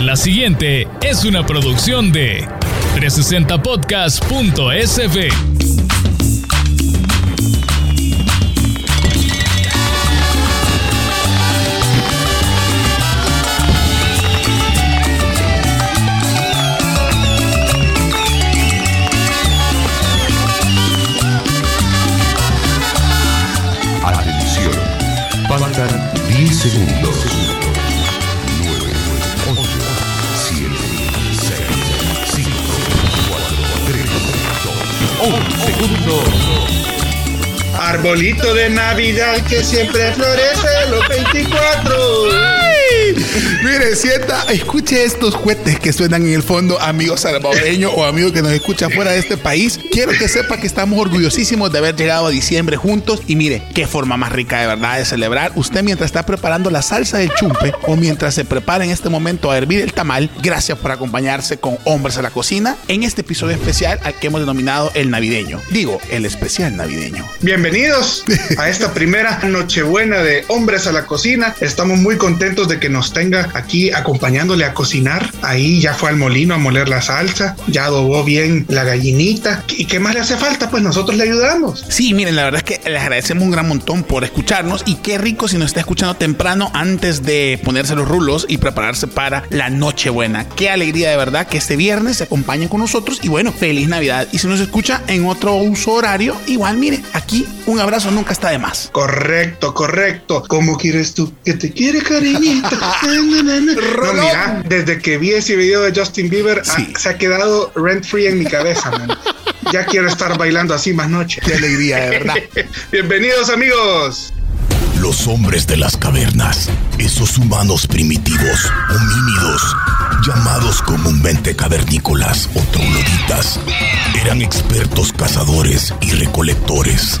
La siguiente es una producción de 360podcast.sv. Atención. Faltan 10 segundos. 2, 1 segundo. Arbolito de Navidad que siempre florece los 24. Mire, sienta, escuche estos cohetes que suenan en el fondo, amigo salvadoreño o amigo que nos escucha fuera de este país. Quiero que sepa que estamos orgullosísimos de haber llegado a diciembre juntos. Y mire, qué forma más rica de verdad de celebrar. Usted mientras está preparando la salsa del chumpe o mientras se prepara en este momento a hervir el tamal, gracias por acompañarse con Hombres a la Cocina en este episodio especial al que hemos denominado el navideño. Digo, el especial navideño. Bienvenidos a esta primera Nochebuena de Hombres a la Cocina. Estamos muy contentos de que nos tenga aquí acompañándole a cocinar. Ahí ya fue al molino a moler la salsa, ya adobó bien la gallinita. ¿Y qué más le hace falta? Pues nosotros le ayudamos. Sí, miren, la verdad es que les agradecemos un gran montón por escucharnos y qué rico si nos está escuchando temprano antes de ponerse los rulos y prepararse para la Nochebuena. Qué alegría de verdad que este viernes se acompañen con nosotros y bueno, feliz Navidad. Y si nos escucha en otro uso horario, igual mire, aquí un abrazo nunca está de más. Correcto, correcto. ¿Cómo quieres tú que te quiere, cariñito? No, mira, desde que vi ese video de Justin Bieber, se ha quedado rent free en mi cabeza, man. Ya quiero estar bailando así más noche. Qué alegría, de verdad. Bienvenidos, amigos. Los hombres de las cavernas, esos humanos primitivos, homínidos, llamados comúnmente cavernícolas o trogloditas, eran expertos cazadores y recolectores.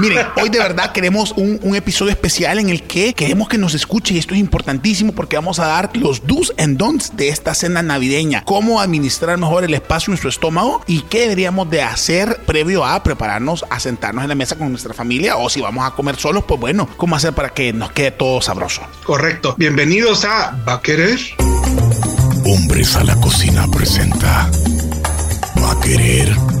Miren, hoy de verdad queremos un, un episodio especial en el que queremos que nos escuche y esto es importantísimo porque vamos a dar los do's and don'ts de esta cena navideña. Cómo administrar mejor el espacio en su estómago y qué deberíamos de hacer previo a prepararnos a sentarnos en la mesa con nuestra familia o si vamos a comer solos, pues bueno, cómo hacer para que nos quede todo sabroso. Correcto. Bienvenidos a ¿Va a querer? Hombres a la cocina presenta. Va a querer.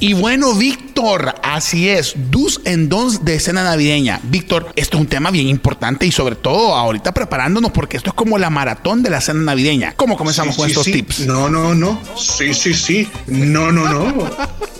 Y bueno, Víctor, así es, do's and don'ts de cena navideña. Víctor, esto es un tema bien importante y sobre todo ahorita preparándonos porque esto es como la maratón de la cena navideña. ¿Cómo comenzamos Sí, con sí, estos sí. tips? No, no, no. Sí, sí, sí. No, no, no.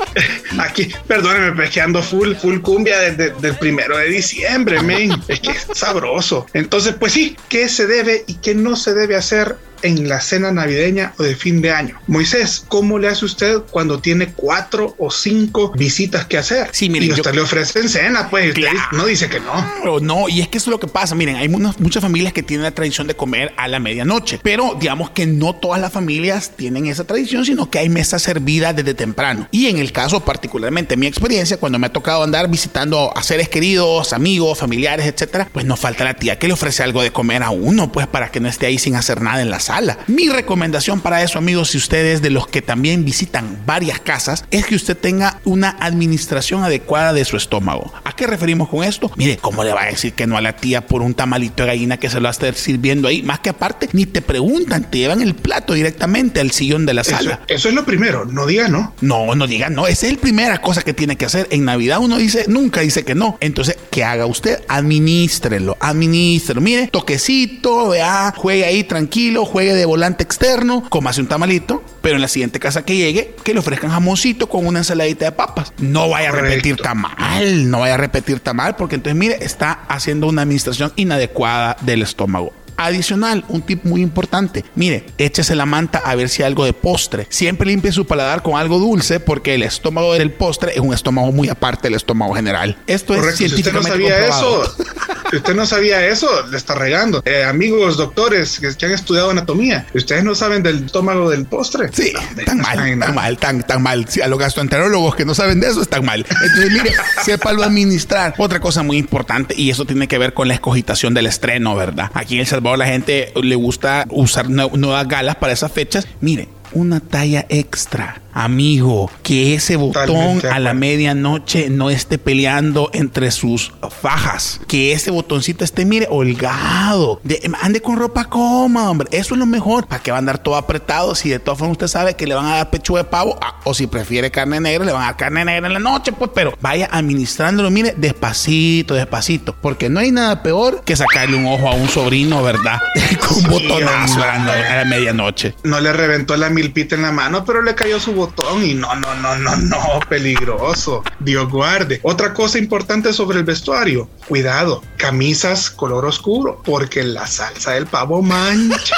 Aquí, perdónenme, pero es que ando full, full cumbia desde el primero de diciembre, men. Es que es sabroso. Entonces, pues sí, ¿qué se debe y qué no se debe hacer en la cena navideña o de fin de año? Moisés, ¿cómo le hace usted cuando tiene cuatro o cinco visitas que hacer? Sí, miren, y usted yo- le ofrecen cena, pues usted Claro. dice- no dice que no. Pero no, y es que eso es lo que pasa. Miren, hay unas- muchas familias que tienen la tradición de comer a la medianoche, pero digamos que no todas las familias tienen esa tradición, sino que hay mesas servidas desde temprano. Y en el caso, particularmente mi experiencia, cuando me ha tocado andar visitando a seres queridos, amigos, familiares, etcétera, pues nos falta la tía que le ofrece algo de comer a uno, pues para que no esté ahí sin hacer nada en la sala. Mi recomendación para eso, amigos, si ustedes de los que también visitan varias casas, es que usted tenga una administración adecuada de su estómago. ¿A qué referimos con esto? Mire, ¿cómo le va a decir que no a la tía por un tamalito de gallina que se lo va a estar sirviendo ahí? Más que aparte, ni te preguntan, te llevan el plato directamente al sillón de la sala. eso es lo primero, no diga no. No, no diga no. Esa es la primera cosa que tiene que hacer. En Navidad uno dice, nunca dice que no. Entonces, ¿qué haga usted? Administrelo, administrelo. Mire, toquecito, vea, juegue ahí tranquilo, juegue de volante externo, cómase un tamalito, pero en la siguiente casa que llegue, que le ofrezcan jamoncito con una ensaladita de papas. No vaya a repetir tamal, no vaya a repetir tamal, porque entonces, mire, está haciendo una administración inadecuada del estómago. Adicional, un tip muy importante. Mire, échese la manta a ver si hay algo de postre. Siempre limpie su paladar con algo dulce porque el estómago del postre es un estómago muy aparte del estómago general. Esto es Correcto, si usted no científicamente sabía comprobado. eso, si usted no sabía eso, le está regando. Eh, amigos doctores que, que han estudiado anatomía, ustedes no saben del estómago del postre. Sí, No, tan no mal, tan mal, tan, tan mal. Sí, a los gastroenterólogos que no saben de eso están mal. Entonces, mire, sépalo administrar. Otra cosa muy importante, y eso tiene que ver con la escogitación del estreno, ¿verdad? Aquí en El Salvador la gente le gusta usar nue- nuevas galas para esas fechas. Mire, una talla extra. Amigo, que ese botón Totalmente a la medianoche no esté peleando entre sus fajas. Que ese botoncito esté, mire, holgado. De- ande con ropa cómoda, hombre. Eso es lo mejor. ¿Para que va a andar todo apretado? Si de todas formas usted sabe que le van a dar pechuga de pavo, ah, o si prefiere carne negra, le van a dar carne negra en la noche, pues, pero vaya administrándolo, mire, despacito, despacito. Porque no hay nada peor que sacarle un ojo a un sobrino, ¿verdad? con un botonazo a la, a la medianoche. No le reventó la milpita en la mano, pero le cayó su botón y no, no, no, no, no, peligroso. Dios guarde. Otra cosa importante sobre el vestuario, cuidado, camisas color oscuro, porque la salsa del pavo mancha.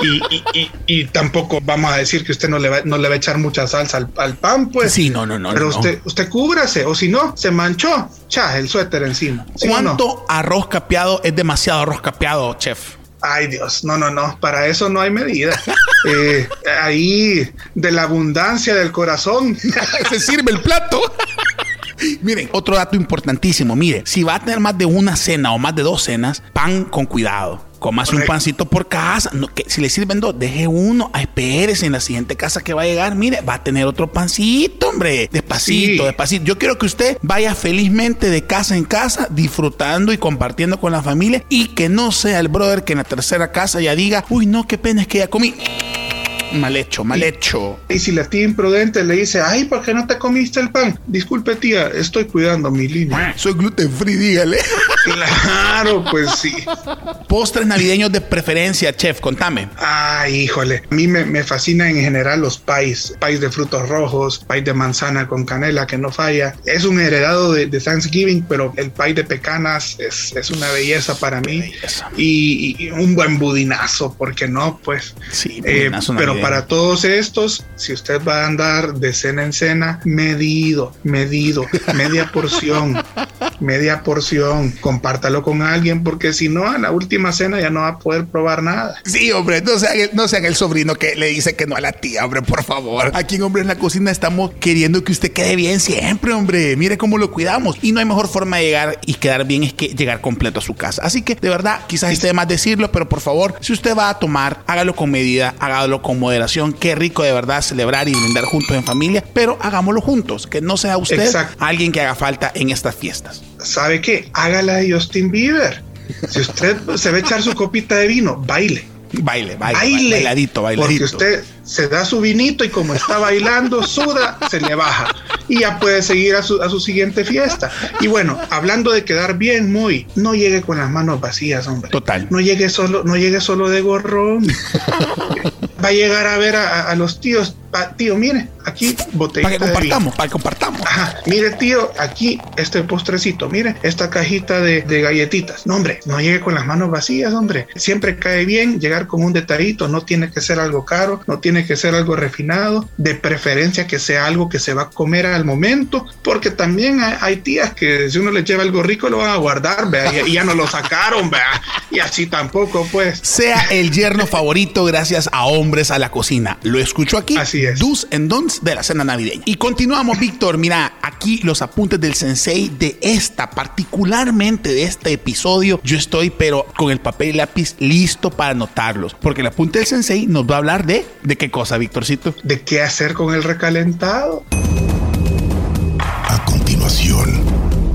Y, y- y- y tampoco vamos a decir que usted no le va, no le va a echar mucha salsa al, al pan, pues. Sí, no, no, no. Pero no. usted, usted cúbrase, o si no, se manchó, cha, el suéter encima. ¿Sí no? ¿Cuánto arroz capeado es demasiado arroz capeado, chef? Ay Dios, no, no, no, para eso no hay medida. Eh, ahí de la abundancia del corazón. se sirve el plato. Miren, otro dato importantísimo. Mire, si va a tener más de una cena o más de dos cenas, pan con cuidado. Comas un pancito por casa. No, que si le sirven dos, deje uno. Espérese en la siguiente casa que va a llegar. Mire, va a tener otro pancito, hombre. Despacito, Sí. despacito. Yo quiero que usted vaya felizmente de casa en casa, disfrutando y compartiendo con la familia. Y que no sea el brother que en la tercera casa ya diga, uy, no, qué pena es que ya comí. Mal hecho, mal hecho. Y si la tía imprudente le dice, ay, ¿por qué no te comiste el pan? Disculpe tía, estoy cuidando mi línea. Soy gluten free, dígale. Claro, pues sí. Postres navideños de preferencia, chef, contame. Ay, híjole. A mí me, me fascinan en general los pais. Pais de frutos rojos, pais de manzana con canela, que no falla. Es un heredado de, de Thanksgiving, pero el pay de pecanas es, es una belleza para mí. belleza. Y, y un buen budinazo, porque no, pues. Sí, Eh, pero. Para todos estos, si usted va a andar de cena en cena, medido, medido, media porción, media porción, compártalo con alguien, porque si no, a la última cena ya no va a poder probar nada. Sí, hombre, no sean, el, no sean el sobrino que le dice que no a la tía, hombre, por favor. Aquí en Hombre en la Cocina estamos queriendo que usted quede bien siempre, hombre. Mire cómo lo cuidamos. Y no hay mejor forma de llegar y quedar bien es que llegar completo a su casa. Así que, de verdad, quizás esté de más decirlo, pero por favor, si usted va a tomar, hágalo con medida, hágalo con moderación. Qué rico de verdad celebrar y brindar juntos en familia, pero hagámoslo juntos. Que no sea usted Exacto. alguien que haga falta en estas fiestas. ¿Sabe qué? Hágala de Justin Bieber. Si usted se va a echar su copita de vino, baile. Baile, baile, Baile. bailadito, bailadito. Porque usted se da su vinito y como está bailando, suda, se le baja. Y ya puede seguir a su, a su siguiente fiesta. Y bueno, hablando de quedar bien, muy, no llegue con las manos vacías, hombre. Total. No llegue solo, no llegue solo de gorrón. Va a llegar a ver a, los tíos. Ah, tío, mire, aquí botellita Para que compartamos, para que compartamos. Ajá, mire tío, aquí este postrecito, mire, esta cajita de, de galletitas. No, hombre, no llegue con las manos vacías, hombre. Siempre cae bien llegar con un detallito, no tiene que ser algo caro, no tiene que ser algo refinado, de preferencia que sea algo que se va a comer al momento, porque también hay, hay tías que si uno les lleva algo rico lo van a guardar, vea, y, y ya no lo sacaron, vea, y así tampoco, pues. Sea el yerno favorito gracias a Hombres a la Cocina. Lo escucho aquí. Así es. Do's and don'ts de la cena navideña. Y continuamos, Víctor. Mira, aquí los apuntes del sensei de esta, particularmente de este episodio. Yo estoy, pero con el papel y lápiz listo para anotarlos. Porque el apunte del sensei nos va a hablar de... ¿De qué cosa, Víctorcito? ¿De qué hacer con el recalentado? A continuación,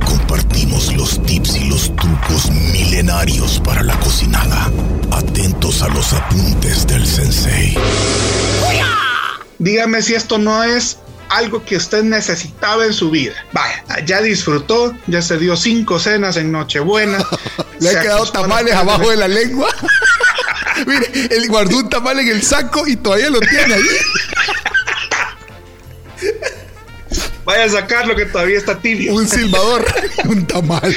compartimos los tips y los trucos milenarios para la cocinada. Atentos a los apuntes del sensei. Dígame si esto no es algo que usted necesitaba en su vida. Vaya, ya disfrutó, ya se dio cinco cenas en Nochebuena. Le han quedado a tamales abajo de la lengua. Mire, él guardó un tamal en el saco y todavía lo tiene ahí. Vaya a sacarlo que todavía está tibio. Un silbador, un tamal.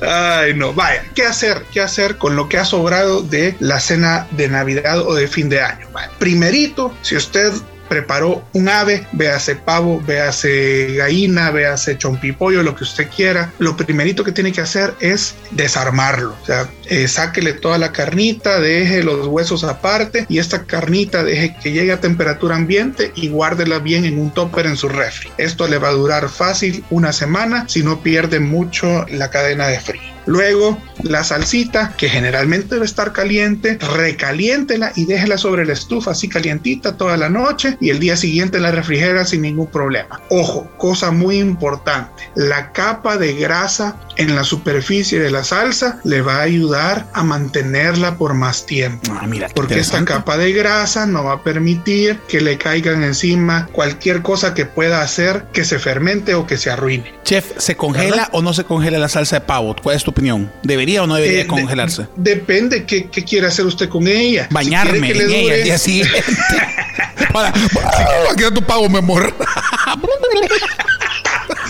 Ay, no, vaya, ¿qué hacer? ¿Qué hacer con lo que ha sobrado de la cena de Navidad o de fin de año? Vaya, primerito, si usted preparó un ave, véase pavo, véase gallina, véase chompipollo, lo que usted quiera. Lo primerito que tiene que hacer es desarmarlo. O sea, eh, sáquele toda la carnita, deje los huesos aparte y esta carnita deje que llegue a temperatura ambiente y guárdela bien en un topper en su refri. Esto le va a durar fácil una semana si no pierde mucho la cadena de frío. Luego, la salsita, que generalmente debe estar caliente, recaliéntela y déjela sobre la estufa así calientita toda la noche y el día siguiente la refrigera sin ningún problema. Ojo, cosa muy importante, la capa de grasa en la superficie de la salsa le va a ayudar a mantenerla por más tiempo. Ah, mira, porque esta capa de grasa no va a permitir que le caigan encima cualquier cosa que pueda hacer que se fermente o que se arruine. Chef, ¿se congela ¿verdad? o no se congela la salsa de pavo? ¿Cuál es tu opinión? ¿Debería o no debería eh, congelarse? De, depende qué, qué, quiere hacer usted con ella. Bañarme si en dure... ella el día siguiente. para, para que tu pavo, mi amor.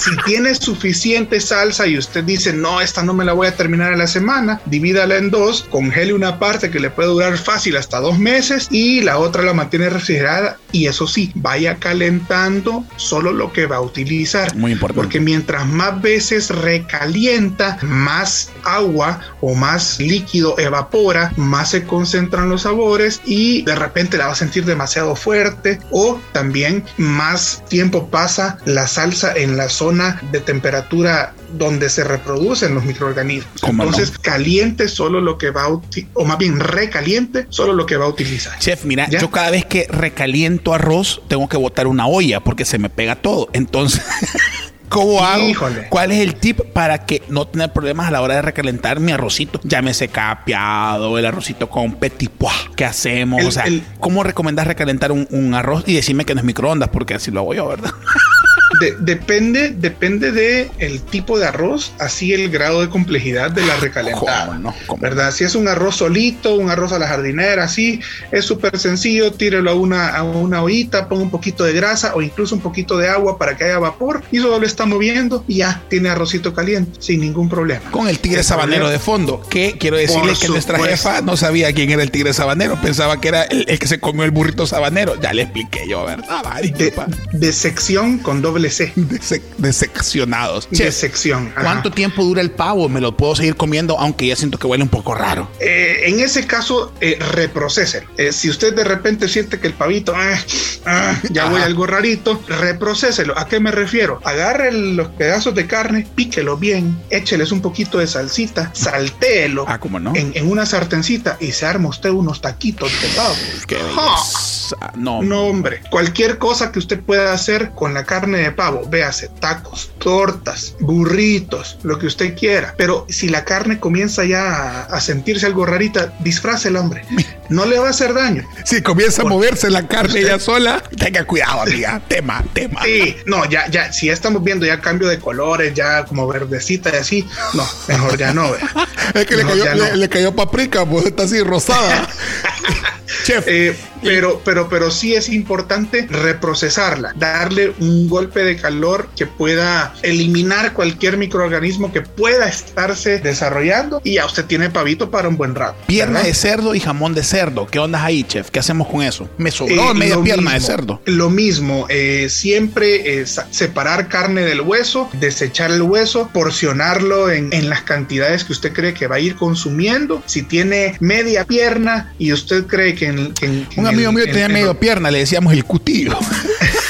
si tiene suficiente salsa y usted dice, no, esta no me la voy a terminar en la semana, divídala en dos, congele una parte que le puede durar fácil hasta dos meses y la otra la mantiene refrigerada y eso sí, vaya calentando solo lo que va a utilizar. Muy importante. Porque mientras más veces recalienta, más agua o más líquido evapora, más se concentran los sabores y de repente la va a sentir demasiado fuerte o también más tiempo pasa la salsa en la zona de temperatura donde se reproducen los microorganismos. Entonces, no? caliente solo lo que va a o más bien recaliente solo lo que va a utilizar. Chef, mira, ¿Ya? yo cada vez que recaliento arroz tengo que botar una olla porque se me pega todo. Entonces, ¿Cómo hago? Híjole. ¿Cuál es el tip para que no tener problemas a la hora de recalentar mi arrocito? Llámese capeado, el arrocito con petit pois. ¿Qué hacemos? El, o sea, el... ¿cómo recomendás recalentar un, un, arroz y decirme que no es microondas? Porque así lo hago yo, ¿verdad? De, depende, depende de el tipo de arroz, así el grado de complejidad de la recalentada. ¿Cómo no? ¿Cómo? ¿Verdad? Si es un arroz solito, un arroz a la jardinera, así es súper sencillo, tírelo a una, a una ollita, ponga un poquito de grasa o incluso un poquito de agua para que haya vapor y solo lo está moviendo y ya tiene arrocito caliente sin ningún problema. Con el tigre el sabanero problema. de fondo, que quiero decirle Por que nuestra jefa no sabía quién era el tigre sabanero, pensaba que era el, el que se comió el burrito sabanero. Ya le expliqué yo, ¿verdad? de, de sección con doble C. Desec deseccionados. Che, Desección. Ajá. ¿Cuánto tiempo dura el pavo? Me lo puedo seguir comiendo, aunque ya siento que huele un poco raro. Eh, en ese caso, eh, reprocesen. Eh, si usted de repente siente que el pavito ah, ah, ya huele algo rarito, reprocéselo. ¿A qué me refiero? Agarre los pedazos de carne, píquelo bien, écheles un poquito de salsita, saltéelo ah, ¿cómo no? en, en, una sartencita y se arma usted unos taquitos de pavo. Qué no. no, hombre. Cualquier cosa que usted pueda hacer con la carne de pavo, véase, tacos, tortas, burritos, lo que usted quiera. Pero si la carne comienza ya a, sentirse algo rarita, disfrace el hombre. No le va a hacer daño. Si comienza a moverse la carne usted, ya sola, tenga cuidado, amiga. tema, tema. Sí, no, ya, ya, si ya estamos viendo ya cambio de colores, ya como verdecita y así, no, mejor ya no. es que mejor le, cayó, le, no. le, cayó, paprika, pues está así rosada. Chef. Eh, pero, pero, pero sí es importante reprocesarla, darle un golpe de calor que pueda eliminar cualquier microorganismo que pueda estarse desarrollando y ya usted tiene pavito para un buen rato. Pierna ¿verdad? de cerdo y jamón de cerdo. ¿Qué onda ahí, chef? ¿Qué hacemos con eso? Me sobró eh, media pierna mismo, de cerdo. Lo mismo, eh, siempre eh, separar carne del hueso, desechar el hueso, porcionarlo en, en las cantidades que usted cree que va a ir consumiendo. Si tiene media pierna y usted cree que en, que en, amigo mío tenía medio pierna, le decíamos el cutillo.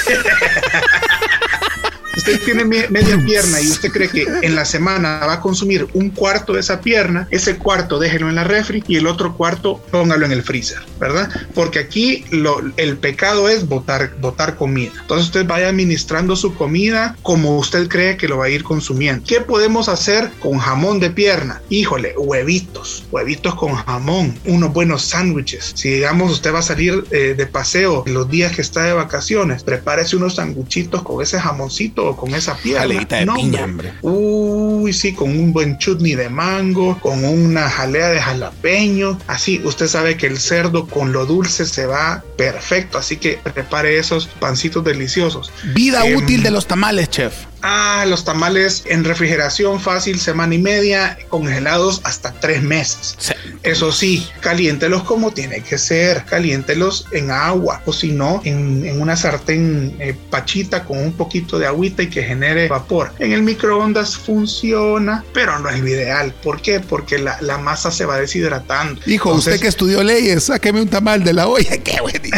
usted tiene media pierna y usted cree que en la semana va a consumir un cuarto de esa pierna, ese cuarto déjelo en la refri y el otro cuarto póngalo en el freezer, ¿verdad? Porque aquí lo, el pecado es botar, botar comida. Entonces usted vaya administrando su comida como usted cree que lo va a ir consumiendo. ¿Qué podemos hacer con jamón de pierna? Híjole, huevitos, huevitos con jamón, unos buenos sándwiches. Si digamos usted va a salir eh, de paseo los días que está de vacaciones, prepárese unos sanguchitos con ese jamoncito con esa pierna. De No, piña, hombre. Uy, sí, con un buen chutney de mango, con una jalea de jalapeño. Así, usted sabe que el cerdo con lo dulce se va perfecto. Así que prepare esos pancitos deliciosos. Vida Em, útil de los tamales, chef. Ah, los tamales en refrigeración fácil, semana y media, congelados hasta tres meses. Sí. Eso sí, caliéntelos como tiene que ser, caliéntelos en agua o si no, en, en una sartén eh, pachita con un poquito de agüita y que genere vapor. En el microondas funciona, pero no es lo ideal. ¿Por qué? Porque la, la masa se va deshidratando. Hijo, Entonces, usted que estudió leyes, sáqueme un tamal de la olla. Qué buenísimo.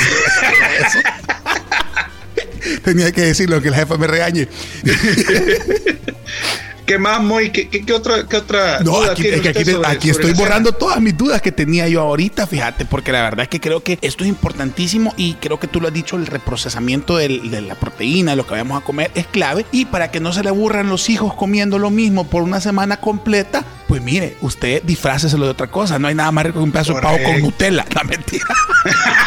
eso. Tenía que decirlo, que la jefa me regañe. ¿Qué más, Moy? ¿Qué, qué, qué otra, qué otra No, duda aquí, tiene es que usted aquí, sobre- aquí sobre estoy borrando todas mis dudas que tenía yo ahorita, fíjate, porque la verdad es que creo que esto es importantísimo y creo que tú lo has dicho, el reprocesamiento del- de la proteína, lo que vamos a comer, es clave. Y para que no se le aburran los hijos comiendo lo mismo por una semana completa, pues mire, usted disfráceselo de otra cosa. No hay nada más rico que un pedazo de pavo con. Nutella. La mentira.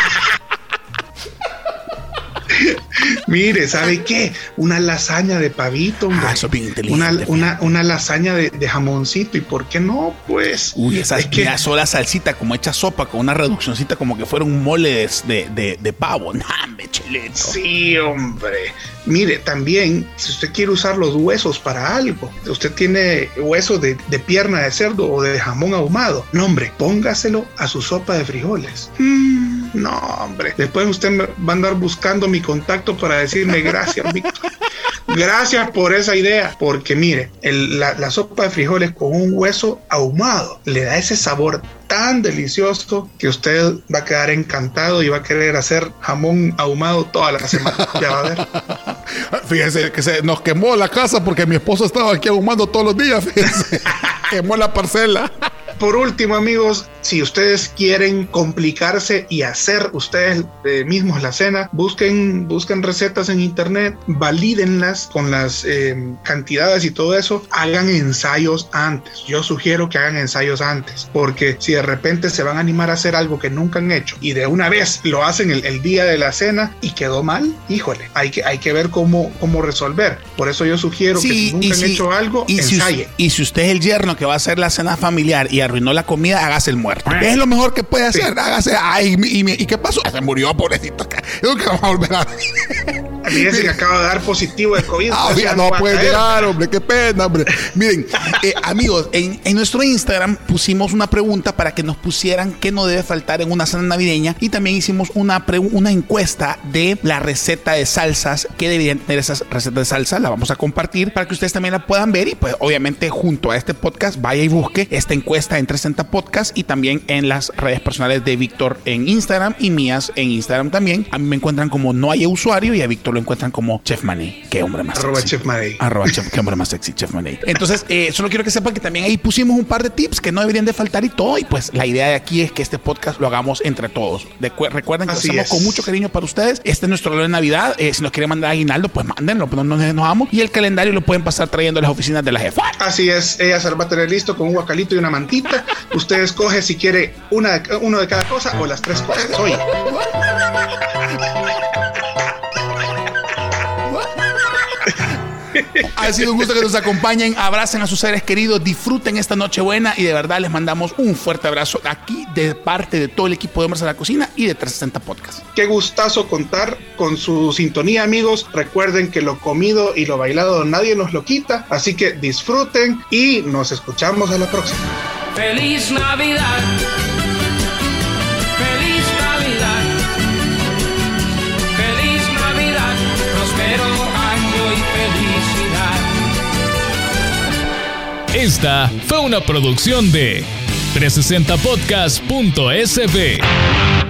Mire, ¿sabe qué? Una lasaña de pavito, hombre. Ah, eso es bien inteligente, Una, una, una lasaña de, de jamoncito. ¿Y por qué no? Pues. Uy, esa es que sola salsita como hecha sopa con una reduccióncita como que fuera un mole de, de, de- de pavo. Nambe, chileno. Sí, hombre. Mire, también, si usted quiere usar los huesos para algo, usted tiene huesos de, de pierna de cerdo o de jamón ahumado. No, hombre, póngaselo a su sopa de frijoles. Mm, no, hombre. Después usted va a andar buscando mi contacto para decirme gracias, Víctor. Gracias por esa idea, porque mire, el- la, la sopa de frijoles con un hueso ahumado le da ese sabor tan delicioso que usted va a quedar encantado y va a querer hacer jamón ahumado toda la semana. Ya va a ver. Fíjese que se nos quemó la casa porque mi esposo estaba aquí ahumando todos los días. Fíjese. quemó la parcela. Por último, amigos, si ustedes quieren complicarse y hacer ustedes eh, mismos la cena, busquen, busquen recetas en internet, valídenlas con las eh, cantidades y todo eso, hagan ensayos antes. Yo sugiero que hagan ensayos antes, porque si de repente se van a animar a hacer algo que nunca han hecho y de una vez lo hacen el, el día de la cena y quedó mal, híjole, hay que, hay que ver cómo, cómo resolver. Por eso yo sugiero que si nunca han hecho algo, y si, ensayen. y si usted es el yerno que va a hacer la cena familiar y arruinó la comida, hágase el muerto. Es lo mejor que puede hacer. Hágase. Ay, y, y- ¿y qué pasó? Se murió, pobrecito. Nunca vamos a volver a Fíjense que acaba de dar positivo de COVID. Ah, no puede llegar, hombre, qué pena, hombre. Miren, eh, amigos, en, en nuestro Instagram pusimos una pregunta para que nos pusieran qué no debe faltar en una cena navideña y también hicimos una, pre- una encuesta de la receta de salsas, que deberían tener esas recetas de salsa, la vamos a compartir para que ustedes también la puedan ver y pues obviamente junto a este podcast vaya y busque esta encuesta en 360 Podcast y también en las redes personales de Víctor en Instagram y mías en Instagram también. A mí me encuentran como no hay usuario y a Víctor lo encuentran como Chef Mané. Qué hombre más Arroba sexy. Chef Mané. Arroba chef, qué hombre más sexy, Chef Mané. Entonces, eh, solo quiero que sepan que también ahí pusimos un par de tips que no deberían de faltar y todo. Y pues la idea de aquí es que este podcast lo hagamos entre todos. Recuerden que lo Así hacemos es. con mucho cariño para ustedes. Este es nuestro regalo de Navidad. Eh, si nos quieren mandar aguinaldo, pues mándenlo, no nos enojamos. Y el calendario lo pueden pasar trayendo a las oficinas de la jefa. Así es, ella se lo va a tener listo con un guacalito y una mantita. Usted escoge si quiere una de, uno de cada cosa o las tres cosas. Oye, Ha sido un gusto que nos acompañen. Abracen a sus seres queridos, disfruten esta noche buena y de verdad les mandamos un fuerte abrazo aquí de parte de todo el equipo de Hombres a la Cocina y de 360 Podcast. qué gustazo contar con su sintonía, amigos. Recuerden que lo comido y lo bailado nadie nos lo quita. Así que disfruten y nos escuchamos a la próxima. Feliz Navidad. Feliz Navidad. Feliz Navidad. Prospero año y felicidad. Esta fue una producción de 360podcast.sb.